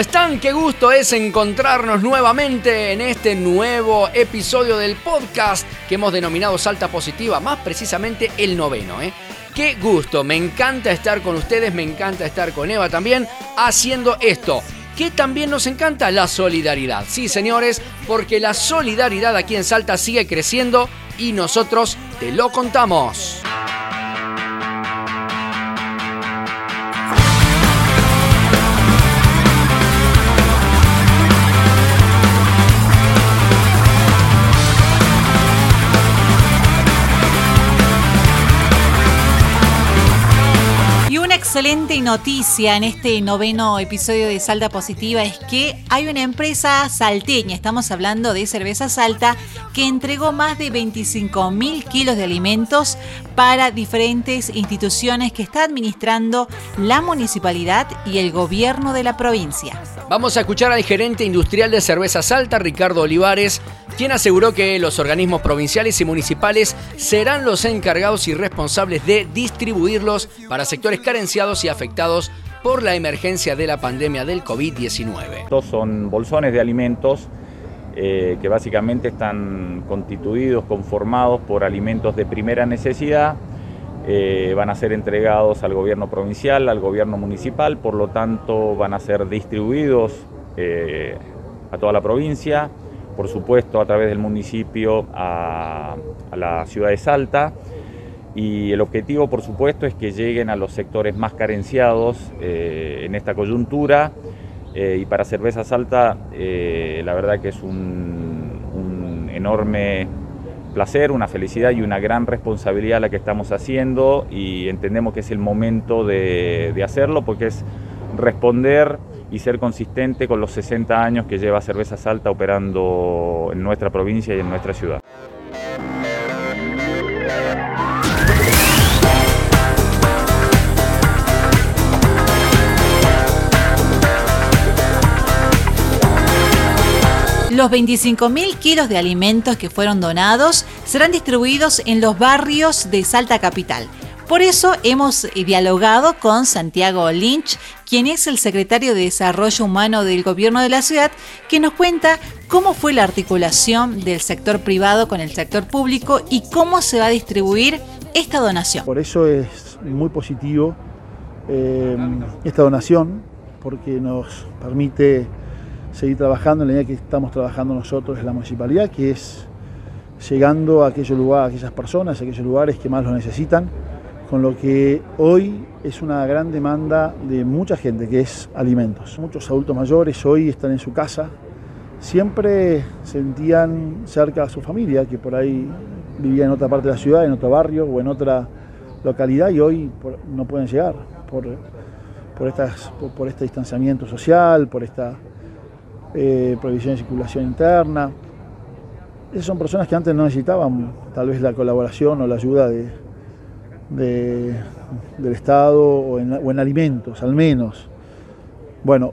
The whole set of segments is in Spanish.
¿Cómo están? Qué gusto es encontrarnos nuevamente en este nuevo episodio del podcast que hemos denominado Salta Positiva, más precisamente el noveno. ¿eh? Qué gusto, me encanta estar con ustedes, me encanta estar con Eva también haciendo esto. ¿Qué también nos encanta? La solidaridad. Sí, señores, porque la solidaridad aquí en Salta sigue creciendo y nosotros te lo contamos. Excelente noticia en este noveno episodio de Salta Positiva es que hay una empresa salteña, estamos hablando de Cerveza Salta, que entregó más de 25 mil kilos de alimentos para diferentes instituciones que está administrando la municipalidad y el gobierno de la provincia. Vamos a escuchar al gerente industrial de Cerveza Salta, Ricardo Olivares, quien aseguró que los organismos provinciales y municipales serán los encargados y responsables de distribuirlos para sectores carenciados y afectados por la emergencia de la pandemia del COVID-19. Estos son bolsones de alimentos eh, que básicamente están constituidos, conformados por alimentos de primera necesidad eh, van a ser entregados al gobierno provincial, al gobierno municipal, por lo tanto van a ser distribuidos eh, a toda la provincia, por supuesto a través del municipio a, la ciudad de Salta y el objetivo por supuesto es que lleguen a los sectores más carenciados eh, en esta coyuntura y para Cerveza Salta la verdad que es un, un enorme placer, una felicidad y una gran responsabilidad la que estamos haciendo y entendemos que es el momento de, de hacerlo porque es responder y ser consistente con los 60 años que lleva Cerveza Salta operando en nuestra provincia y en nuestra ciudad. Los 25.000 kilos de alimentos que fueron donados serán distribuidos en los barrios de Salta Capital. Por eso hemos dialogado con Santiago Lynch, quien es el secretario de Desarrollo Humano del Gobierno de la ciudad, que nos cuenta cómo fue la articulación del sector privado con el sector público y cómo se va a distribuir esta donación. Por eso es muy positivo eh, esta donación, porque nos permite seguir trabajando en la línea que estamos trabajando nosotros en la municipalidad, que es llegando a aquellos lugares, a aquellas personas, a aquellos lugares que más lo necesitan, con lo que hoy es una gran demanda de mucha gente, que es alimentos. Muchos adultos mayores hoy están en su casa, siempre sentían cerca a su familia, que por ahí vivía en otra parte de la ciudad, en otro barrio o en otra localidad y hoy no pueden llegar por, por, estas, por este distanciamiento social, por esta eh, prohibición de circulación interna. Esas son personas que antes no necesitaban tal vez la colaboración o la ayuda de, del Estado o en, alimentos, al menos. Bueno,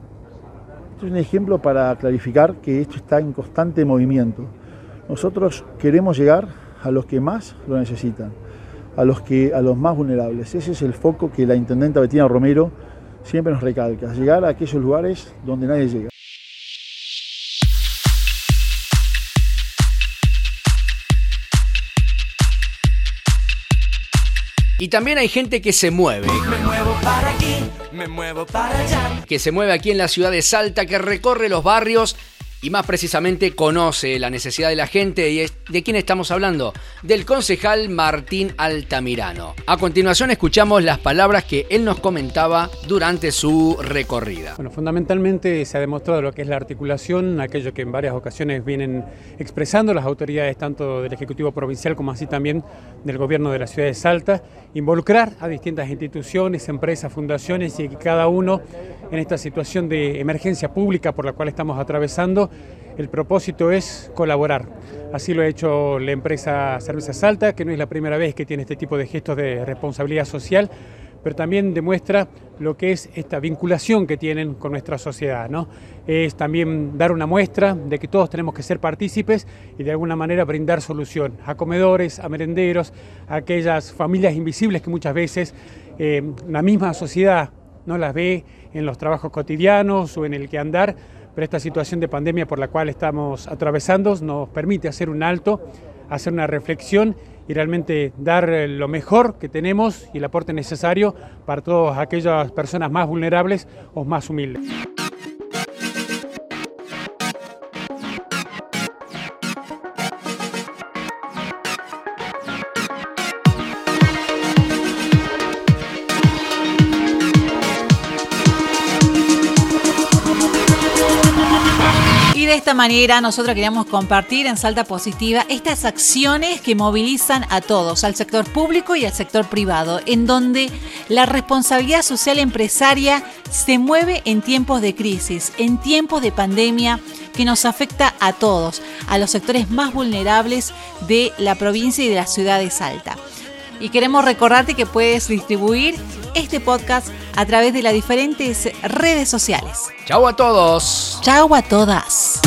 esto es un ejemplo para clarificar que esto está en constante movimiento. Nosotros queremos llegar a los que más lo necesitan, a los, que, a los más vulnerables. Ese es el foco que la intendenta Betina Romero siempre nos recalca, llegar a aquellos lugares donde nadie llega. Y también hay gente que se mueve. Me muevo para aquí, me muevo para allá. Que se mueve aquí en la ciudad de Salta, que recorre los barrios y más precisamente conoce la necesidad de la gente y de quién estamos hablando, del concejal Martín Altamirano. A continuación escuchamos las palabras que él nos comentaba durante su recorrida. Bueno, fundamentalmente se ha demostrado lo que es la articulación, aquello que en varias ocasiones vienen expresando las autoridades tanto del Ejecutivo Provincial como así también del Gobierno de la Ciudad de Salta, involucrar a distintas instituciones, empresas, fundaciones y que cada uno en esta situación de emergencia pública por la cual estamos atravesando, el propósito es colaborar. Así lo ha hecho la empresa Cerveza Salta, que no es la primera vez que tiene este tipo de gestos de responsabilidad social, pero también demuestra lo que es esta vinculación que tienen con nuestra sociedad. ¿no? Es también dar una muestra de que todos tenemos que ser partícipes y de alguna manera brindar solución a comedores, a merenderos, a aquellas familias invisibles que muchas veces eh, la misma sociedad no las ve en los trabajos cotidianos o en el que andar, pero esta situación de pandemia por la cual estamos atravesando nos permite hacer un alto, hacer una reflexión y realmente dar lo mejor que tenemos y el aporte necesario para todas aquellas personas más vulnerables o más humildes. De esta manera nosotros queríamos compartir en Salta Positiva estas acciones que movilizan a todos, al sector público y al sector privado, en donde la responsabilidad social empresaria se mueve en tiempos de crisis, en tiempos de pandemia que nos afecta a todos, a los sectores más vulnerables de la provincia y de la ciudad de Salta. Y queremos recordarte que puedes distribuir este podcast a través de las diferentes redes sociales. Chau a todos. Chau a todas.